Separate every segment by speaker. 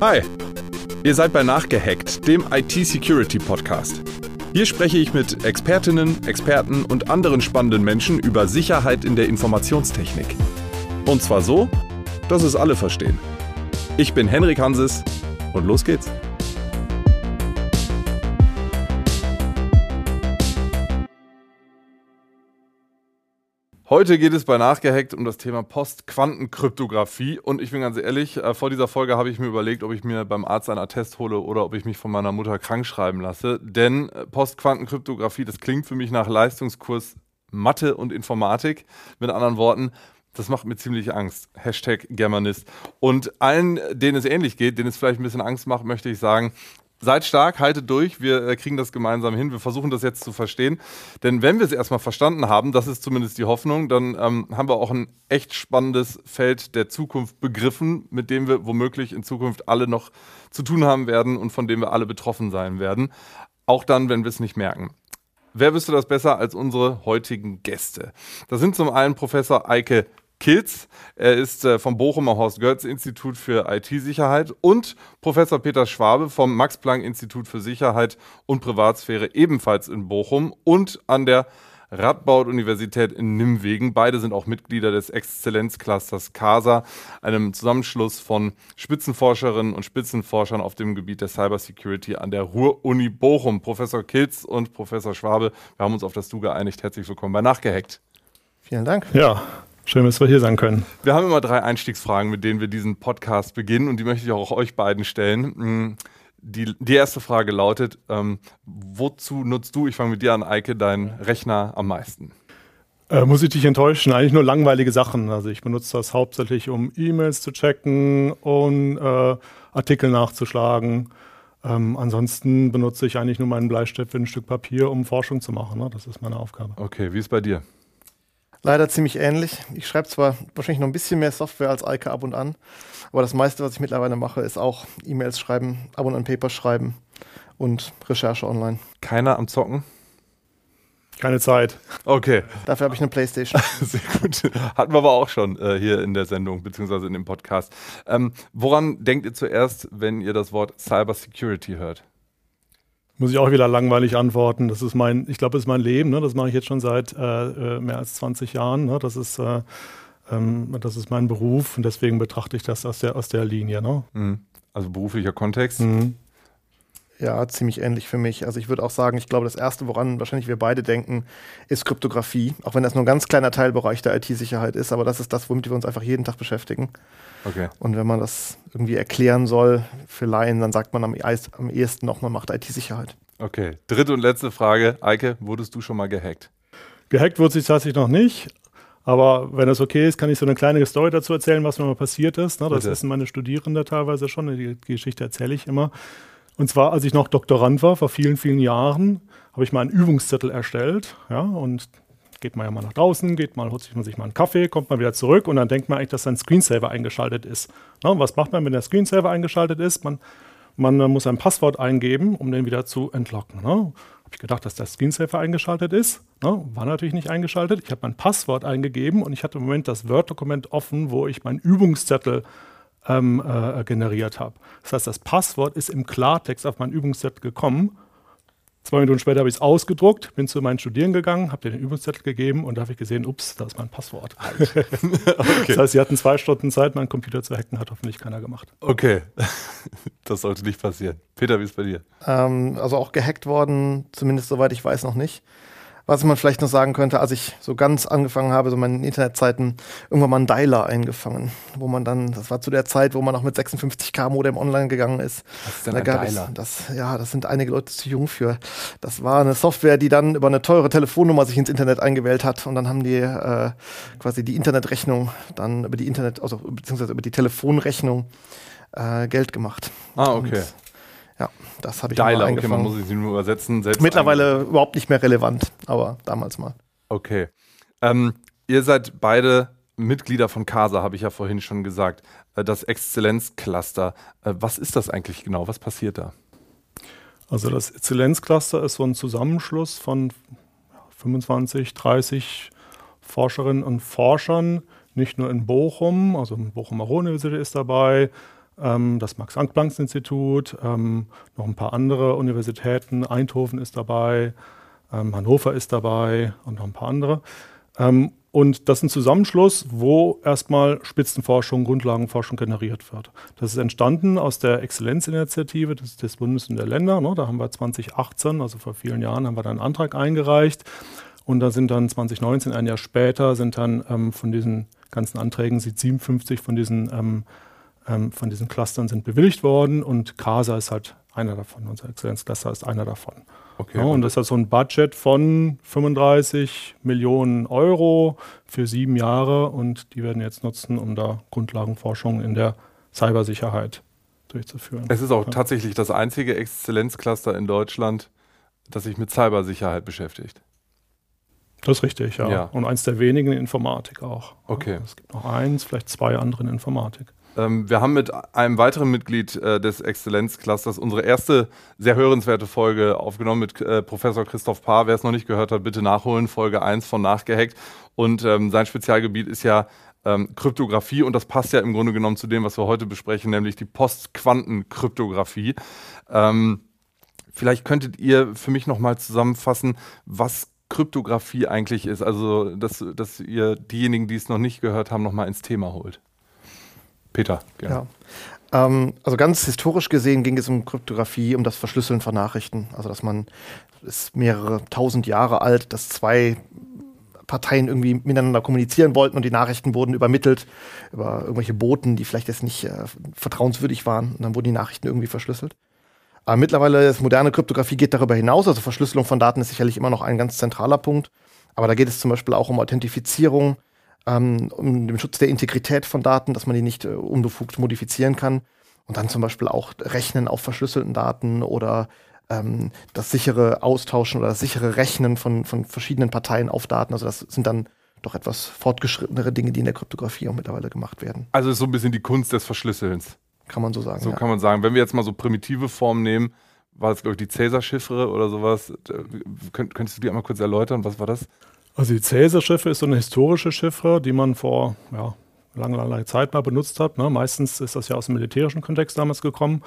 Speaker 1: Hi, ihr seid bei Nachgehackt, dem IT-Security-Podcast. Hier spreche ich mit Expertinnen, Experten und anderen spannenden Menschen über Sicherheit in der Informationstechnik. Und zwar so, dass es alle verstehen. Ich bin Henrik Hanses und los geht's. Heute geht es bei Nachgehackt um das Thema Postquantenkryptographie und ich bin ganz ehrlich, äh, vor dieser Folge habe ich mir überlegt, ob ich mir beim Arzt einen Attest hole oder ob ich mich von meiner Mutter krank schreiben lasse, denn äh, Postquantenkryptographie, das klingt für mich nach Leistungskurs Mathe und Informatik. Mit anderen Worten, das macht mir ziemlich Angst. Hashtag Germanist. Und allen, denen es ähnlich geht, denen es vielleicht ein bisschen Angst macht, möchte ich sagen, seid stark, haltet durch, wir äh, kriegen das gemeinsam hin, wir versuchen das jetzt zu verstehen. Denn wenn wir es erstmal verstanden haben, das ist zumindest die Hoffnung, dann ähm, haben wir auch ein echt spannendes Feld der Zukunft begriffen, mit dem wir womöglich in Zukunft alle noch zu tun haben werden und von dem wir alle betroffen sein werden. Auch dann, wenn wir es nicht merken. Wer wüsste das besser als unsere heutigen Gäste? Das sind zum einen Professor Eike Kilz. Er ist äh, vom Bochumer Horst-Götz-Institut für IT-Sicherheit und Professor Peter Schwabe vom Max-Planck-Institut für Sicherheit und Privatsphäre ebenfalls in Bochum und an der Radboud-Universität in Nimwegen. Beide sind auch Mitglieder des Exzellenzclusters CASA, einem Zusammenschluss von Spitzenforscherinnen und Spitzenforschern auf dem Gebiet der Cybersecurity an der Ruhr-Uni Bochum. Professor Kilz und Professor Schwabe, wir haben uns auf das Du geeinigt. Herzlich willkommen bei Nachgehackt.
Speaker 2: Vielen Dank.
Speaker 3: Ja, Schön, dass wir hier sein können.
Speaker 1: Wir haben immer drei Einstiegsfragen, mit denen wir diesen Podcast beginnen und die möchte ich auch euch beiden stellen. Mm, die, die erste Frage lautet, ähm, wozu nutzt du, ich fange mit dir an, Eike, deinen Rechner am meisten?
Speaker 3: Äh, muss ich dich enttäuschen? Eigentlich nur langweilige Sachen. Also ich benutze das hauptsächlich, um E-Mails zu checken und äh, Artikel nachzuschlagen. Ähm, ansonsten benutze ich eigentlich nur meinen Bleistift für ein Stück Papier, um Forschung zu machen. Ne? Das ist meine Aufgabe.
Speaker 1: Okay, wie ist bei dir?
Speaker 2: Leider ziemlich ähnlich. Ich schreibe zwar wahrscheinlich noch ein bisschen mehr Software als Eike ab und an, aber das meiste, was ich mittlerweile mache, ist auch E-Mails schreiben, ab und an Paper schreiben und Recherche online.
Speaker 1: Keiner am Zocken?
Speaker 3: Keine Zeit.
Speaker 1: Okay.
Speaker 2: Dafür habe ich eine Playstation.
Speaker 1: Sehr gut. Hatten wir aber auch schon äh, hier in der Sendung, beziehungsweise in dem Podcast. Ähm, woran denkt ihr zuerst, wenn ihr das Wort Cybersecurity hört?
Speaker 3: Muss ich auch wieder langweilig antworten. Das ist mein, ich glaube, das ist mein Leben. Ne? Das mache ich jetzt schon seit äh, äh mehr als 20 Jahren. Ne? Das ist äh, ähm, das ist mein Beruf und deswegen betrachte ich das aus der, aus der Linie. Ne?
Speaker 1: Mhm. Also beruflicher Kontext.
Speaker 2: Mhm. Ja, ziemlich ähnlich für mich. Also ich würde auch sagen, ich glaube, das Erste, woran wahrscheinlich wir beide denken, ist Kryptographie. Auch wenn das nur ein ganz kleiner Teilbereich der IT-Sicherheit ist, aber das ist das, womit wir uns einfach jeden Tag beschäftigen.
Speaker 1: Okay.
Speaker 2: Und wenn man das irgendwie erklären soll für Laien, dann sagt man am, am ehesten noch, man macht IT-Sicherheit.
Speaker 1: Okay. Dritte und letzte Frage. Eike, wurdest du schon mal gehackt?
Speaker 3: Gehackt wurde sich tatsächlich noch nicht. Aber wenn das okay ist, kann ich so eine kleine Story dazu erzählen, was mir mal passiert ist. Ne? Das wissen meine Studierende teilweise schon. Die Geschichte erzähle ich immer. Und zwar, als ich noch Doktorand war, vor vielen, vielen Jahren, habe ich mal einen Übungszettel erstellt. Ja, und geht man ja mal nach draußen, geht mal, holt sich mal einen Kaffee, kommt man wieder zurück und dann denkt man eigentlich, dass sein Screensaver eingeschaltet ist. Na, was macht man, wenn der Screensaver eingeschaltet ist? Man, man äh, muss ein Passwort eingeben, um den wieder zu entlocken. Ne? Habe ich gedacht, dass der Screensaver eingeschaltet ist. Ne? War natürlich nicht eingeschaltet. Ich habe mein Passwort eingegeben und ich hatte im Moment das Word-Dokument offen, wo ich meinen Übungszettel ähm, äh, generiert habe. Das heißt, das Passwort ist im Klartext auf mein Übungsset gekommen. Zwei Minuten später habe ich es ausgedruckt, bin zu meinen Studierenden gegangen, habe den Übungszettel gegeben und da habe ich gesehen, ups, da ist mein Passwort. okay. Das heißt, sie hatten zwei Stunden Zeit, meinen Computer zu hacken, hat hoffentlich keiner gemacht.
Speaker 1: Okay, das sollte nicht passieren. Peter, wie ist es bei dir?
Speaker 2: Ähm, also auch gehackt worden, zumindest soweit ich weiß noch nicht. Was man vielleicht noch sagen könnte, als ich so ganz angefangen habe, so meine Internetzeiten, irgendwann mal einen Dialer eingefangen, wo man dann, das war zu der Zeit, wo man noch mit 56k Modem online gegangen ist.
Speaker 1: Was ist denn da ein gab Dialer?
Speaker 2: Es, das, ja, das sind einige Leute zu jung für. Das war eine Software, die dann über eine teure Telefonnummer sich ins Internet eingewählt hat und dann haben die äh, quasi die Internetrechnung dann über die Internet, also beziehungsweise über die Telefonrechnung äh, Geld gemacht.
Speaker 1: Ah, okay. Und
Speaker 2: ja, das habe ich
Speaker 1: Dialer, okay, man muss sie nur übersetzen.
Speaker 2: Selbst Mittlerweile ein... überhaupt nicht mehr relevant, aber damals mal.
Speaker 1: Okay. Ähm, ihr seid beide Mitglieder von CASA, habe ich ja vorhin schon gesagt. Äh, das Exzellenzcluster. Äh, was ist das eigentlich genau? Was passiert da?
Speaker 3: Also das Exzellenzcluster ist so ein Zusammenschluss von 25, 30 Forscherinnen und Forschern, nicht nur in Bochum, also Bochum Universität ist dabei, das Max-Planck-Institut, ähm, noch ein paar andere Universitäten, Eindhoven ist dabei, ähm, Hannover ist dabei und noch ein paar andere. Ähm, und das ist ein Zusammenschluss, wo erstmal Spitzenforschung, Grundlagenforschung generiert wird. Das ist entstanden aus der Exzellenzinitiative des, des Bundes und der Länder. Ne? Da haben wir 2018, also vor vielen Jahren, haben wir da einen Antrag eingereicht. Und da sind dann 2019, ein Jahr später, sind dann ähm, von diesen ganzen Anträgen, sind 57 von diesen, ähm, von diesen Clustern sind bewilligt worden und CASA ist halt einer davon. Unser Exzellenzcluster ist einer davon. Okay, ja, und das hat so ein Budget von 35 Millionen Euro für sieben Jahre und die werden jetzt nutzen, um da Grundlagenforschung in der Cybersicherheit durchzuführen.
Speaker 1: Es ist auch ja. tatsächlich das einzige Exzellenzcluster in Deutschland, das sich mit Cybersicherheit beschäftigt.
Speaker 3: Das ist richtig, ja. ja. Und eins der wenigen in Informatik auch.
Speaker 1: Okay.
Speaker 3: Es gibt noch eins, vielleicht zwei andere in Informatik.
Speaker 1: Ähm, wir haben mit einem weiteren Mitglied äh, des Exzellenzclusters unsere erste sehr hörenswerte Folge aufgenommen mit äh, Professor Christoph Paar. Wer es noch nicht gehört hat, bitte nachholen. Folge 1 von Nachgehackt. Und ähm, sein Spezialgebiet ist ja ähm, Kryptographie und das passt ja im Grunde genommen zu dem, was wir heute besprechen, nämlich die Postquantenkryptographie. Ähm, vielleicht könntet ihr für mich nochmal zusammenfassen, was Kryptographie eigentlich ist. Also, dass, dass ihr diejenigen, die es noch nicht gehört haben, nochmal ins Thema holt. Peter,
Speaker 2: gerne. Ja. Ähm, also ganz historisch gesehen ging es um Kryptographie, um das Verschlüsseln von Nachrichten. Also dass man, ist mehrere tausend Jahre alt, dass zwei Parteien irgendwie miteinander kommunizieren wollten und die Nachrichten wurden übermittelt über irgendwelche Boten, die vielleicht jetzt nicht äh, vertrauenswürdig waren. Und dann wurden die Nachrichten irgendwie verschlüsselt. Aber mittlerweile ist moderne Kryptographie geht darüber hinaus. Also Verschlüsselung von Daten ist sicherlich immer noch ein ganz zentraler Punkt. Aber da geht es zum Beispiel auch um Authentifizierung, ähm, um den Schutz der Integrität von Daten, dass man die nicht äh, unbefugt modifizieren kann. Und dann zum Beispiel auch Rechnen auf verschlüsselten Daten oder ähm, das sichere Austauschen oder das sichere Rechnen von, von verschiedenen Parteien auf Daten. Also das sind dann doch etwas fortgeschrittenere Dinge, die in der Kryptographie auch mittlerweile gemacht werden.
Speaker 1: Also so ein bisschen die Kunst des Verschlüsselns.
Speaker 2: Kann man so sagen.
Speaker 1: So ja. kann man sagen. Wenn wir jetzt mal so primitive Formen nehmen, war das, glaube ich, die Cäsar-Chiffre oder sowas. Könnt, könntest du die einmal kurz erläutern? Was war das?
Speaker 3: Also die Cäsar-Chiffre ist so eine historische Chiffre, die man vor ja, lange, lange Zeit mal benutzt hat. Ne? Meistens ist das ja aus dem militärischen Kontext damals gekommen.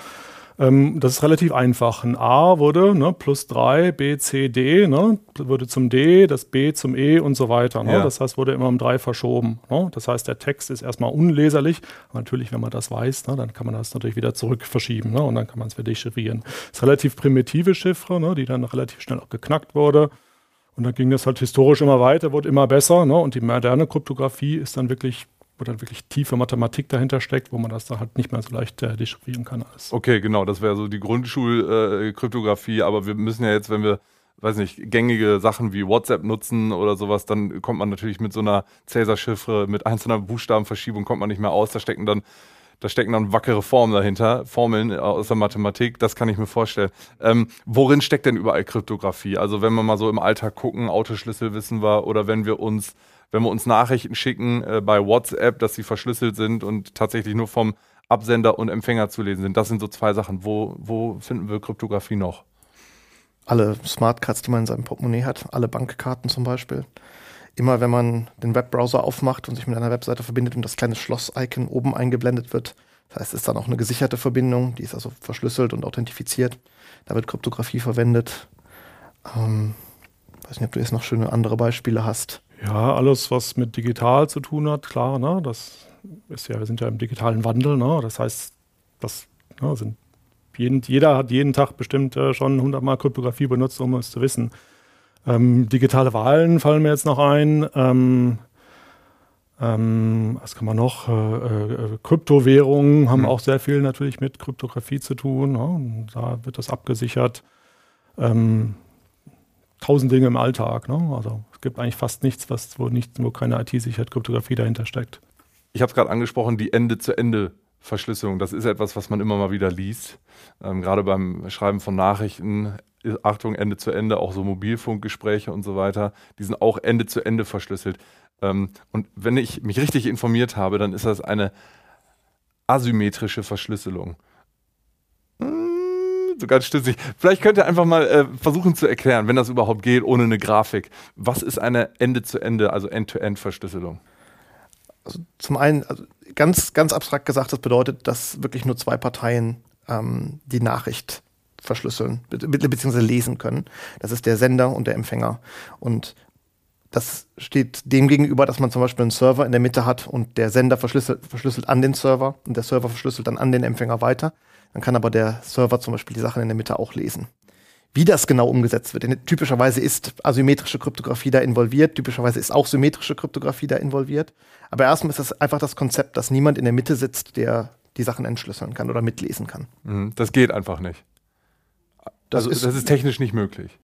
Speaker 3: Ähm, das ist relativ einfach. Ein A wurde ne, plus 3, B, C, D, ne, wurde zum D, das B zum E und so weiter. Ne? Ja. Das heißt, wurde immer um 3 verschoben. Ne? Das heißt, der Text ist erstmal unleserlich. Aber natürlich, wenn man das weiß, ne, dann kann man das natürlich wieder zurück verschieben ne? und dann kann man es wieder dechiffrieren. Das ist relativ primitive Chiffre, die dann relativ schnell auch geknackt wurde. Und dann ging das halt historisch immer weiter, wurde immer besser. Ne? Und die moderne Kryptographie ist dann wirklich, wo dann wirklich tiefe Mathematik dahinter steckt, wo man das dann halt nicht mehr so leicht äh, dechiffrieren kann. Alles.
Speaker 1: Okay, genau, das wäre so die Grundschulkryptographie. Äh, aber wir müssen ja jetzt, wenn wir weiß nicht, gängige Sachen wie WhatsApp nutzen oder sowas, dann kommt man natürlich mit so einer Cäsar-Chiffre, mit einzelner Buchstabenverschiebung kommt man nicht mehr aus. Da stecken dann da stecken dann wackere Formen dahinter, Formeln aus der Mathematik, das kann ich mir vorstellen. Ähm, worin steckt denn überall Kryptographie? Also wenn wir mal so im Alltag gucken, Autoschlüssel wissen wir, oder wenn wir uns, wenn wir uns Nachrichten schicken äh, bei WhatsApp, dass sie verschlüsselt sind und tatsächlich nur vom Absender und Empfänger zu lesen sind. Das sind so zwei Sachen. Wo, wo finden wir Kryptographie noch?
Speaker 2: Alle Smartcards, die man in seinem Portemonnaie hat, alle Bankkarten zum Beispiel immer wenn man den Webbrowser aufmacht und sich mit einer Webseite verbindet und das kleine Schloss-Icon oben eingeblendet wird. Das heißt, es ist dann auch eine gesicherte Verbindung, die ist also verschlüsselt und authentifiziert. Da wird Kryptographie verwendet. Ähm, weiß nicht, ob du jetzt noch schöne andere Beispiele hast.
Speaker 3: Ja, alles, was mit digital zu tun hat, klar, ne? Das ist ja, wir sind ja im digitalen Wandel, ne? Das heißt, das ne, sind jeden, jeder hat jeden Tag bestimmt äh, schon hundertmal Kryptographie benutzt, um es zu wissen. Ähm, digitale Wahlen fallen mir jetzt noch ein. Ähm, ähm, was kann man noch? Äh, äh, Kryptowährungen haben mhm. auch sehr viel natürlich mit Kryptographie zu tun. Ja, da wird das abgesichert. Ähm, tausend Dinge im Alltag. Ne? Also es gibt eigentlich fast nichts, was, wo, nicht, wo keine IT-Sicherheit, Kryptographie dahinter steckt.
Speaker 1: Ich habe es gerade angesprochen, die Ende-zu-Ende. Verschlüsselung, das ist etwas, was man immer mal wieder liest. Ähm, gerade beim Schreiben von Nachrichten Achtung, Ende zu Ende, auch so Mobilfunkgespräche und so weiter, die sind auch Ende zu Ende verschlüsselt. Ähm, und wenn ich mich richtig informiert habe, dann ist das eine asymmetrische Verschlüsselung. Hm, so ganz stützig. Vielleicht könnt ihr einfach mal äh, versuchen zu erklären, wenn das überhaupt geht, ohne eine Grafik. Was ist eine Ende zu Ende, also End-to-End-Verschlüsselung?
Speaker 2: Also zum einen, also ganz, ganz abstrakt gesagt, das bedeutet, dass wirklich nur zwei Parteien ähm, die Nachricht verschlüsseln be beziehungsweise lesen können. Das ist der Sender und der Empfänger. Und das steht dem gegenüber, dass man zum Beispiel einen Server in der Mitte hat und der Sender verschlüsselt, verschlüsselt an den Server und der Server verschlüsselt dann an den Empfänger weiter. Dann kann aber der Server zum Beispiel die Sachen in der Mitte auch lesen. Wie das genau umgesetzt wird, denn typischerweise ist asymmetrische Kryptographie da involviert, typischerweise ist auch symmetrische Kryptographie da involviert. Aber erstmal ist das einfach das Konzept, dass niemand in der Mitte sitzt, der die Sachen entschlüsseln kann oder mitlesen kann.
Speaker 1: Mhm, das geht einfach nicht. Das, also, ist, das ist technisch nicht möglich.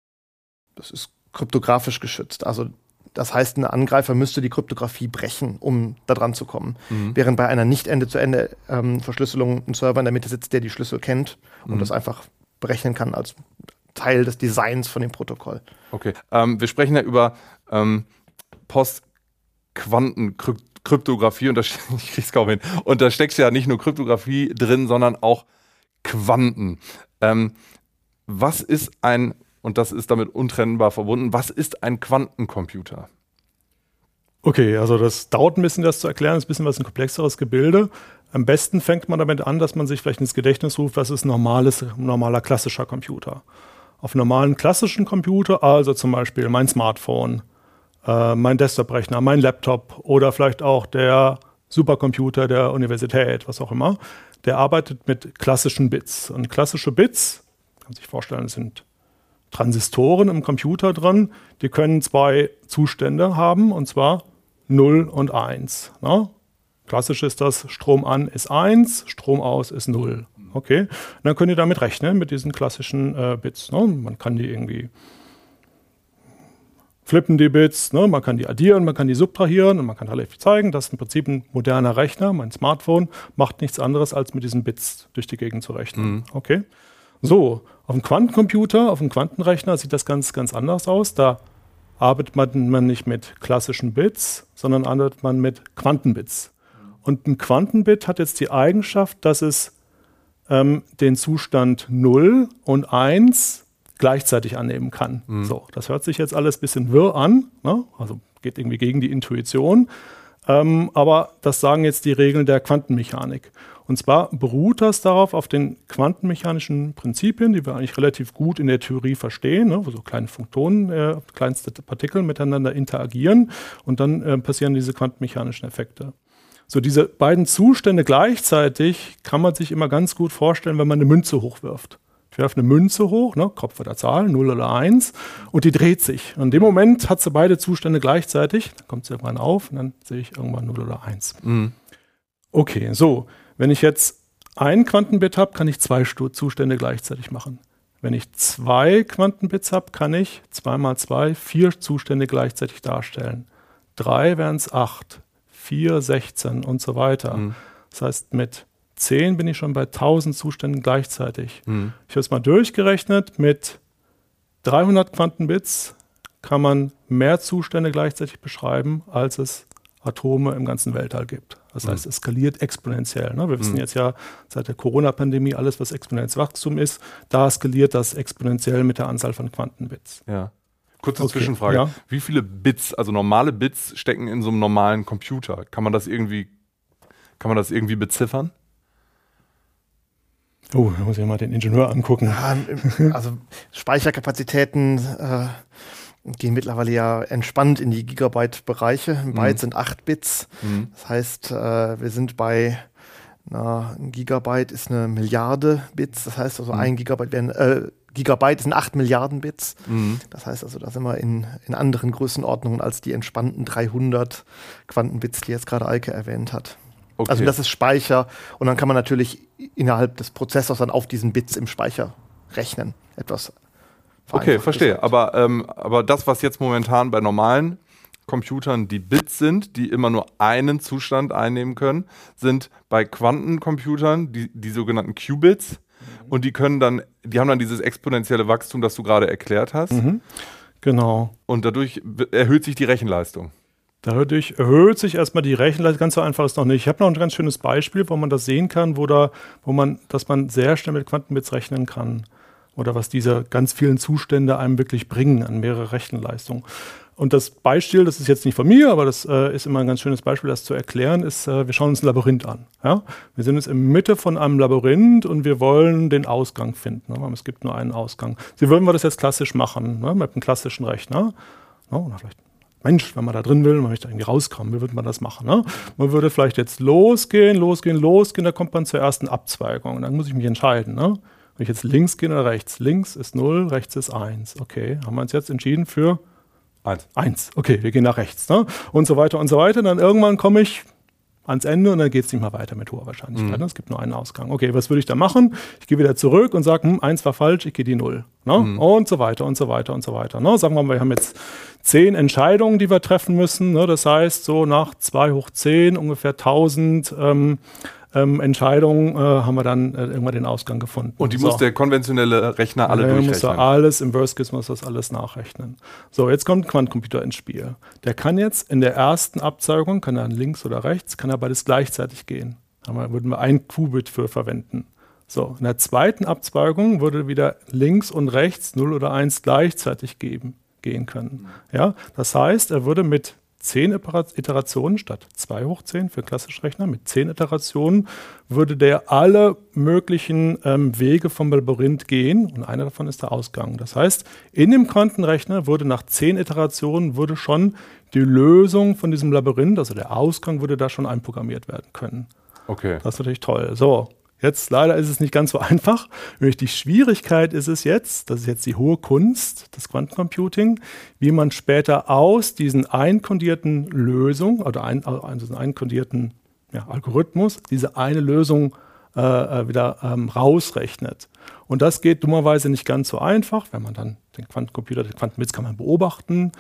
Speaker 2: Das ist kryptografisch geschützt. Also das heißt, ein Angreifer müsste die Kryptographie brechen, um da dran zu kommen. Mhm. Während bei einer nicht Ende-zu-Ende-Verschlüsselung ähm, ein Server in der Mitte sitzt, der die Schlüssel kennt und mhm. das einfach berechnen kann als Teil des Designs von dem Protokoll.
Speaker 1: Okay. Ähm, wir sprechen ja über ähm, Post-Quanten-Kryptographie und da, ich krieg's kaum hin. Und da steckt ja nicht nur Kryptographie drin, sondern auch Quanten. Ähm, was ist ein und das ist damit untrennbar verbunden. Was ist ein Quantencomputer?
Speaker 3: Okay, also das dauert ein bisschen, das zu erklären, das ist ein bisschen was ein komplexeres Gebilde. Am besten fängt man damit an, dass man sich vielleicht ins Gedächtnis ruft, was ist normales, normaler klassischer Computer. Auf normalen klassischen Computer, also zum Beispiel mein Smartphone, äh, mein Desktop-Rechner, mein Laptop oder vielleicht auch der Supercomputer der Universität, was auch immer, der arbeitet mit klassischen Bits. Und klassische Bits, kann man sich vorstellen, sind Transistoren im Computer drin, die können zwei Zustände haben, und zwar 0 und 1. Ne? Klassisch ist das, Strom an ist 1, Strom aus ist 0. Okay, und dann könnt ihr damit rechnen, mit diesen klassischen äh, Bits. Ne? Man kann die irgendwie flippen, die Bits, ne? man kann die addieren, man kann die subtrahieren und man kann relativ zeigen, dass im Prinzip ein moderner Rechner, mein Smartphone, macht nichts anderes, als mit diesen Bits durch die Gegend zu rechnen. Mhm. Okay, so, auf dem Quantencomputer, auf dem Quantenrechner sieht das ganz, ganz anders aus. Da arbeitet man nicht mit klassischen Bits, sondern arbeitet man mit Quantenbits. Und ein Quantenbit hat jetzt die Eigenschaft, dass es ähm, den Zustand 0 und 1 gleichzeitig annehmen kann. Mhm. So, das hört sich jetzt alles ein bisschen wirr an, ne? also geht irgendwie gegen die Intuition. Ähm, aber das sagen jetzt die Regeln der Quantenmechanik. Und zwar beruht das darauf auf den quantenmechanischen Prinzipien, die wir eigentlich relativ gut in der Theorie verstehen, ne, wo so kleine Photonen, äh, kleinste Partikel miteinander interagieren und dann äh, passieren diese quantenmechanischen Effekte. So diese beiden Zustände gleichzeitig kann man sich immer ganz gut vorstellen, wenn man eine Münze hochwirft. Ich werfe eine Münze hoch, ne, Kopf oder Zahl, 0 oder 1, und die dreht sich. Und in dem Moment hat sie beide Zustände gleichzeitig, dann kommt sie irgendwann auf und dann sehe ich irgendwann 0 oder 1. Mhm. Okay, so. Wenn ich jetzt ein Quantenbit habe, kann ich zwei Zustände gleichzeitig machen. Wenn ich zwei Quantenbits habe, kann ich zwei mal zwei vier Zustände gleichzeitig darstellen. Drei wären es acht, vier 16 und so weiter. Mhm. Das heißt, mit 10 bin ich schon bei 1000 Zuständen gleichzeitig. Mhm. Ich habe es mal durchgerechnet, mit 300 Quantenbits kann man mehr Zustände gleichzeitig beschreiben, als es Atome im ganzen Weltall gibt. Das heißt, es skaliert exponentiell. Ne? Wir wissen mhm. jetzt ja seit der Corona-Pandemie, alles, was exponentielles Wachstum ist, da skaliert das exponentiell mit der Anzahl von Quantenbits.
Speaker 1: Ja. Kurze okay. Zwischenfrage. Ja. Wie viele Bits, also normale Bits, stecken in so einem normalen Computer? Kann man das irgendwie, kann man das irgendwie beziffern?
Speaker 3: Oh, da muss ich mal den Ingenieur angucken. Ja,
Speaker 2: also Speicherkapazitäten äh, gehen mittlerweile ja entspannt in die Gigabyte-Bereiche. Ein Byte mhm. sind 8 Bits. Mhm. Das heißt, äh, wir sind bei na, ein Gigabyte ist eine Milliarde Bits. Das heißt also, mhm. ein Gigabyte wären, äh, Gigabyte sind 8 Milliarden Bits. Mhm. Das heißt also, da sind wir in, in anderen Größenordnungen als die entspannten 300 Quantenbits, die jetzt gerade Eike erwähnt hat. Okay. Also das ist Speicher und dann kann man natürlich innerhalb des Prozessors dann auf diesen Bits im Speicher rechnen. Etwas
Speaker 1: Okay, verstehe. Aber, ähm, aber das, was jetzt momentan bei normalen Computern die Bits sind, die immer nur einen Zustand einnehmen können, sind bei Quantencomputern die, die sogenannten Qubits. Mhm. Und die können dann, die haben dann dieses exponentielle Wachstum, das du gerade erklärt hast. Mhm.
Speaker 3: Genau.
Speaker 1: Und dadurch erhöht sich die Rechenleistung.
Speaker 3: Dadurch erhöht sich erstmal die Rechenleistung. Ganz so einfach ist noch nicht. Ich habe noch ein ganz schönes Beispiel, wo man das sehen kann, wo, da, wo man, dass man sehr schnell mit Quantenbits rechnen kann oder was diese ganz vielen Zustände einem wirklich bringen an mehrere Rechenleistungen. Und das Beispiel, das ist jetzt nicht von mir, aber das äh, ist immer ein ganz schönes Beispiel, das zu erklären, ist, äh, wir schauen uns ein Labyrinth an. Ja? Wir sind jetzt in Mitte von einem Labyrinth und wir wollen den Ausgang finden. Ne? Es gibt nur einen Ausgang. Wie würden wir das jetzt klassisch machen, ne? mit einem klassischen Rechner? Ne? Oder vielleicht Mensch, wenn man da drin will, man möchte irgendwie rauskommen, wie würde man das machen? Ne? Man würde vielleicht jetzt losgehen, losgehen, losgehen, da kommt man zur ersten Abzweigung. dann muss ich mich entscheiden. Ne? Wenn ich jetzt links gehe oder rechts? Links ist 0, rechts ist 1. Okay, haben wir uns jetzt entschieden für Eins. Eins. Okay, wir gehen nach rechts. Ne? Und so weiter und so weiter. Dann irgendwann komme ich ans Ende und dann geht es nicht mehr weiter mit hoher Wahrscheinlichkeit. Mhm. Ne? Es gibt nur einen Ausgang. Okay, was würde ich da machen? Ich gehe wieder zurück und sage, hm, eins war falsch, ich gehe die Null. Ne? Mhm. Und so weiter und so weiter und so weiter. Ne? Sagen wir mal, wir haben jetzt zehn Entscheidungen, die wir treffen müssen. Ne? Das heißt, so nach zwei hoch zehn ungefähr 1000 ähm, ähm, Entscheidung äh, haben wir dann äh, irgendwann den Ausgang gefunden.
Speaker 1: Und die so. muss der konventionelle Rechner alle durchrechnen?
Speaker 3: muss er alles, im Worst Case muss das alles nachrechnen. So, jetzt kommt ein Quantencomputer ins Spiel. Der kann jetzt in der ersten Abzeugung, kann er links oder rechts, kann er beides gleichzeitig gehen. Da würden wir ein Qubit für verwenden. So, in der zweiten Abzweigung würde wieder links und rechts 0 oder 1 gleichzeitig geben, gehen können. Ja, das heißt, er würde mit 10 Iterationen statt 2 hoch 10 für klassische Rechner. Mit 10 Iterationen würde der alle möglichen ähm, Wege vom Labyrinth gehen und einer davon ist der Ausgang. Das heißt, in dem Quantenrechner würde nach 10 Iterationen würde schon die Lösung von diesem Labyrinth, also der Ausgang, würde da schon einprogrammiert werden können.
Speaker 1: Okay.
Speaker 3: Das ist natürlich toll. So, Jetzt leider ist es nicht ganz so einfach. Nämlich die Schwierigkeit ist es jetzt, das ist jetzt die hohe Kunst des Quantencomputing, wie man später aus diesen einkondierten Lösungen oder ein, also diesen einkondierten ja, Algorithmus diese eine Lösung äh, äh, wieder ähm, rausrechnet. Und das geht dummerweise nicht ganz so einfach, wenn man dann den Quantencomputer, den Quantenbits kann man beobachten.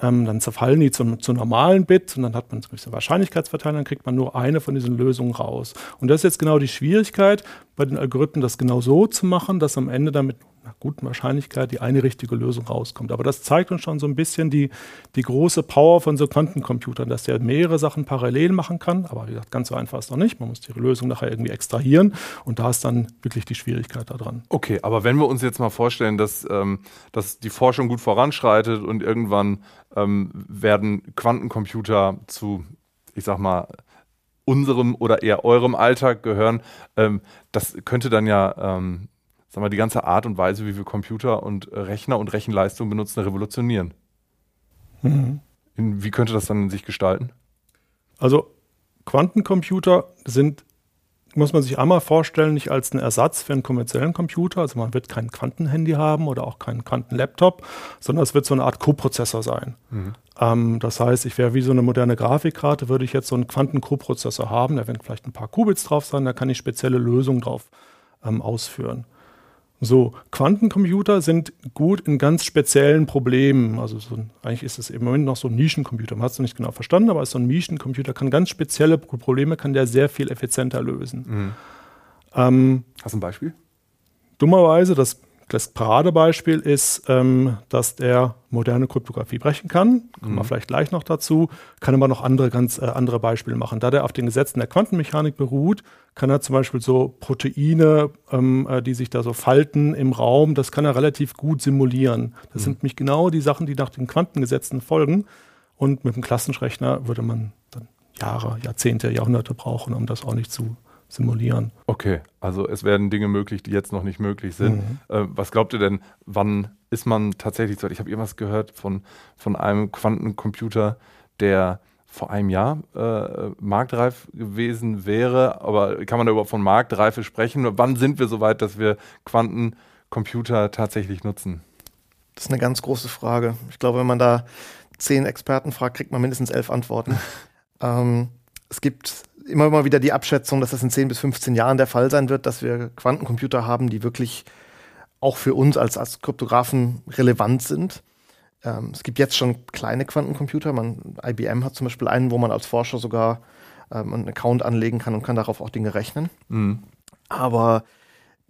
Speaker 3: Ähm, dann zerfallen die zu, zu normalen Bit und dann hat man ein bisschen Wahrscheinlichkeitsverteilung, dann kriegt man nur eine von diesen Lösungen raus. Und das ist jetzt genau die Schwierigkeit bei den Algorithmen, das genau so zu machen, dass am Ende damit einer guten Wahrscheinlichkeit die eine richtige Lösung rauskommt. Aber das zeigt uns schon so ein bisschen die, die große Power von so Quantencomputern, dass der mehrere Sachen parallel machen kann. Aber wie gesagt, ganz so einfach ist es noch nicht. Man muss die Lösung nachher irgendwie extrahieren und da ist dann wirklich die Schwierigkeit daran.
Speaker 1: Okay, aber wenn wir uns jetzt mal vorstellen, dass, ähm, dass die Forschung gut voranschreitet und irgendwann ähm, werden Quantencomputer zu, ich sag mal, unserem oder eher eurem Alltag gehören, ähm, das könnte dann ja ähm, sag mal, die ganze Art und Weise, wie wir Computer und Rechner und Rechenleistung benutzen, revolutionieren. Mhm. wie könnte das dann sich gestalten?
Speaker 3: Also Quantencomputer sind, muss man sich einmal vorstellen, nicht als einen Ersatz für einen kommerziellen Computer. Also man wird kein Quantenhandy haben oder auch keinen Quantenlaptop, sondern es wird so eine Art Coprozessor sein. Mhm. Ähm, das heißt, ich wäre wie so eine moderne Grafikkarte, würde ich jetzt so einen Quanten-Coprozessor haben, da werden vielleicht ein paar Qubits drauf sein, da kann ich spezielle Lösungen drauf ähm, ausführen. So, Quantencomputer sind gut in ganz speziellen Problemen. Also so eigentlich ist es im Moment noch so ein Nischencomputer. Man hat es noch nicht genau verstanden, aber so ein Nischencomputer kann ganz spezielle Probleme, kann der sehr viel effizienter lösen. Mhm.
Speaker 1: Ähm, Hast du ein Beispiel?
Speaker 3: Dummerweise, das das Paradebeispiel ist, ähm, dass der moderne Kryptographie brechen kann. Kommen mhm. wir vielleicht gleich noch dazu. Kann aber noch andere, ganz äh, andere Beispiele machen. Da der auf den Gesetzen der Quantenmechanik beruht, kann er zum Beispiel so Proteine, ähm, äh, die sich da so falten im Raum, das kann er relativ gut simulieren. Das mhm. sind nämlich genau die Sachen, die nach den Quantengesetzen folgen. Und mit einem Klassenrechner würde man dann Jahre, Jahrzehnte, Jahrhunderte brauchen, um das ordentlich zu simulieren.
Speaker 1: Okay, also es werden Dinge möglich, die jetzt noch nicht möglich sind. Mhm. Äh, was glaubt ihr denn, wann ist man tatsächlich so? Ich habe irgendwas gehört von, von einem Quantencomputer, der vor einem Jahr äh, marktreif gewesen wäre. Aber kann man da überhaupt von Marktreife sprechen? Wann sind wir so weit, dass wir Quantencomputer tatsächlich nutzen?
Speaker 2: Das ist eine ganz große Frage. Ich glaube, wenn man da zehn Experten fragt, kriegt man mindestens elf Antworten. ähm, es gibt immer mal wieder die Abschätzung, dass das in 10 bis 15 Jahren der Fall sein wird, dass wir Quantencomputer haben, die wirklich auch für uns als, als Kryptografen relevant sind. Ähm, es gibt jetzt schon kleine Quantencomputer. Man, IBM hat zum Beispiel einen, wo man als Forscher sogar ähm, einen Account anlegen kann und kann darauf auch Dinge rechnen. Mhm. Aber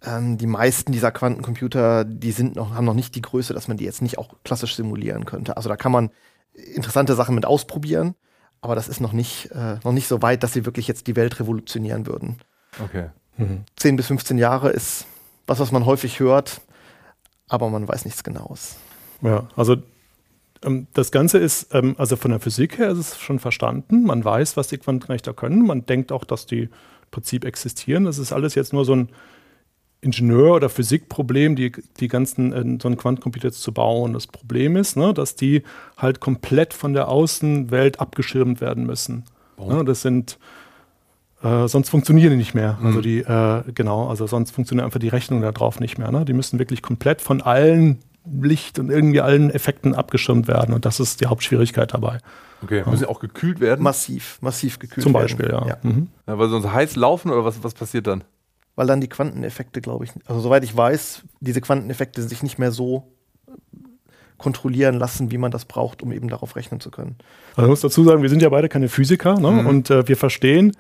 Speaker 2: ähm, die meisten dieser Quantencomputer, die sind noch, haben noch nicht die Größe, dass man die jetzt nicht auch klassisch simulieren könnte. Also da kann man interessante Sachen mit ausprobieren aber das ist noch nicht, äh, noch nicht so weit, dass sie wirklich jetzt die Welt revolutionieren würden.
Speaker 1: Okay.
Speaker 2: Mhm. 10 bis 15 Jahre ist was, was man häufig hört, aber man weiß nichts Genaues.
Speaker 3: Ja, also Ähm, das Ganze ist, ähm, also von der Physik her ist es schon verstanden. Man weiß, was die Quantenrechter können. Man denkt auch, dass die im Prinzip existieren. Das ist alles jetzt nur so ein Ingenieur- oder Physikproblem, die, die ganzen, äh, so einen Quantencomputer zu bauen. Das Problem ist, ne, dass die halt komplett von der Außenwelt abgeschirmt werden müssen. Oh. Ne, das sind, äh, sonst funktionieren die nicht mehr. Mhm. Also die, äh, genau, also sonst funktioniert einfach die Rechnung da drauf nicht mehr. Ne? Die müssen wirklich komplett von allen Licht und irgendwie allen Effekten abgeschirmt werden. Und das ist die Hauptschwierigkeit dabei.
Speaker 1: Okay, müssen sie auch gekühlt werden?
Speaker 2: Massiv, massiv gekühlt
Speaker 3: Zum Beispiel, werden. ja.
Speaker 1: ja. Mhm. ja. Weil sonst heiß laufen oder was, was passiert dann?
Speaker 2: Weil dann die Quanteneffekte, glaube ich, also soweit ich weiß, diese Quanteneffekte sich nicht mehr so kontrollieren lassen, wie man das braucht, um eben darauf rechnen zu können.
Speaker 3: Also ich muss dazu sagen, wir sind ja beide keine Physiker ne? mhm. und äh, wir verstehen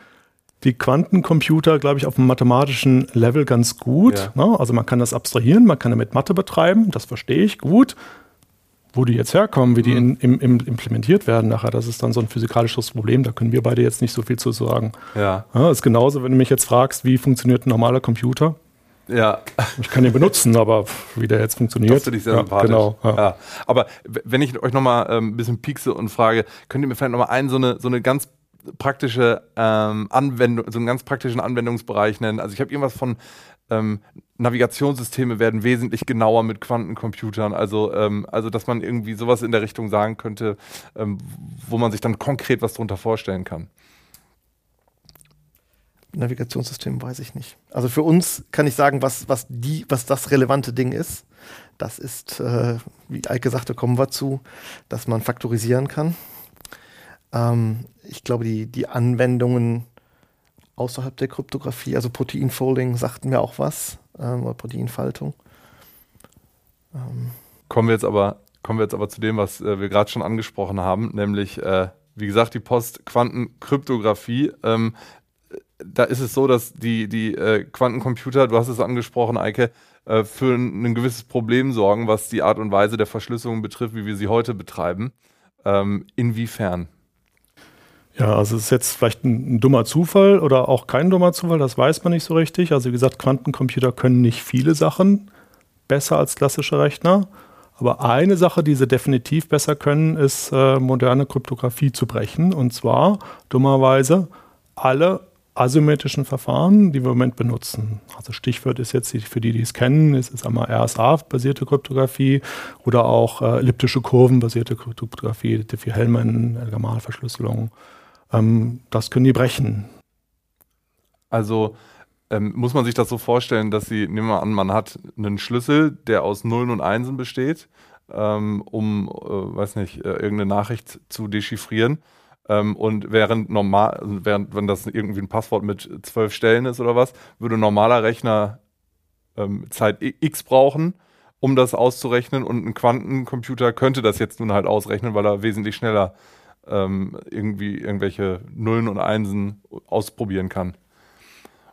Speaker 3: die Quantencomputer, glaube ich, auf einem mathematischen Level ganz gut. Ja. Ne? Also man kann das abstrahieren, man kann damit Mathe betreiben, das verstehe ich gut wo die jetzt herkommen, wie die mhm. in, im, im implementiert werden nachher, das ist dann so ein physikalisches Problem. Da können wir beide jetzt nicht so viel zu sagen.
Speaker 1: Ja.
Speaker 3: ja ist genauso, wenn du mich jetzt fragst, wie funktioniert ein normaler Computer.
Speaker 1: Ja.
Speaker 3: Ich kann ihn benutzen, aber wie der jetzt funktioniert. Das
Speaker 1: finde ich sehr ja, sympathisch. Genau, ja. ja. Aber wenn ich euch nochmal ähm, ein bisschen piekse und frage, könnt ihr mir vielleicht nochmal einen so eine, so eine ganz praktische ähm, Anwendung, so einen ganz praktischen Anwendungsbereich nennen? Also ich habe irgendwas von ähm, Navigationssysteme werden wesentlich genauer mit Quantencomputern. Also, ähm, also dass man irgendwie sowas in der Richtung sagen könnte, ähm, wo man sich dann konkret was darunter vorstellen kann.
Speaker 2: Navigationssystem weiß ich nicht. Also für uns kann ich sagen, was, was, die, was das relevante Ding ist. Das ist, äh, wie Eike sagte, kommen wir zu, dass man faktorisieren kann. Ähm, ich glaube, die, die Anwendungen außerhalb der Kryptographie. Also Proteinfolding sagten mir auch was, ähm, oder Proteinfaltung.
Speaker 1: Ähm. Kommen wir jetzt aber, kommen wir jetzt aber zu dem, was äh, wir gerade schon angesprochen haben, nämlich, äh, wie gesagt, die Postquantenkryptographie. Ähm, da ist es so, dass die, die äh, Quantencomputer, du hast es angesprochen, Eike, äh, für ein, ein, gewisses Problem sorgen, was die Art und Weise der Verschlüsselung betrifft, wie wir sie heute betreiben. Ähm, inwiefern?
Speaker 3: Ja, also es ist jetzt vielleicht ein, ein, dummer Zufall oder auch kein dummer Zufall, das weiß man nicht so richtig. Also wie gesagt, Quantencomputer können nicht viele Sachen besser als klassische Rechner. Aber eine Sache, die sie definitiv besser können, ist äh, moderne Kryptographie zu brechen. Und zwar dummerweise alle asymmetrischen Verfahren, die wir im Moment benutzen. Also Stichwort ist jetzt, für die, die es kennen, ist es einmal RSA-basierte Kryptographie oder auch äh, elliptische Kurven-basierte Kryptographie, Diffie-Hellman, Gamal-Verschlüsselung. Ähm, das können die brechen.
Speaker 1: Also ähm, muss man sich das so vorstellen, dass sie, nehmen wir an, man hat einen Schlüssel, der aus Nullen und Einsen besteht, ähm, um, äh, weiß nicht, äh, irgendeine Nachricht zu dechiffrieren. Ähm, und während normal, während, wenn das irgendwie ein Passwort mit zwölf Stellen ist oder was, würde ein normaler Rechner ähm, Zeit X brauchen, um das auszurechnen und ein Quantencomputer könnte das jetzt nun halt ausrechnen, weil er wesentlich schneller ähm, irgendwie irgendwelche Nullen und Einsen ausprobieren kann.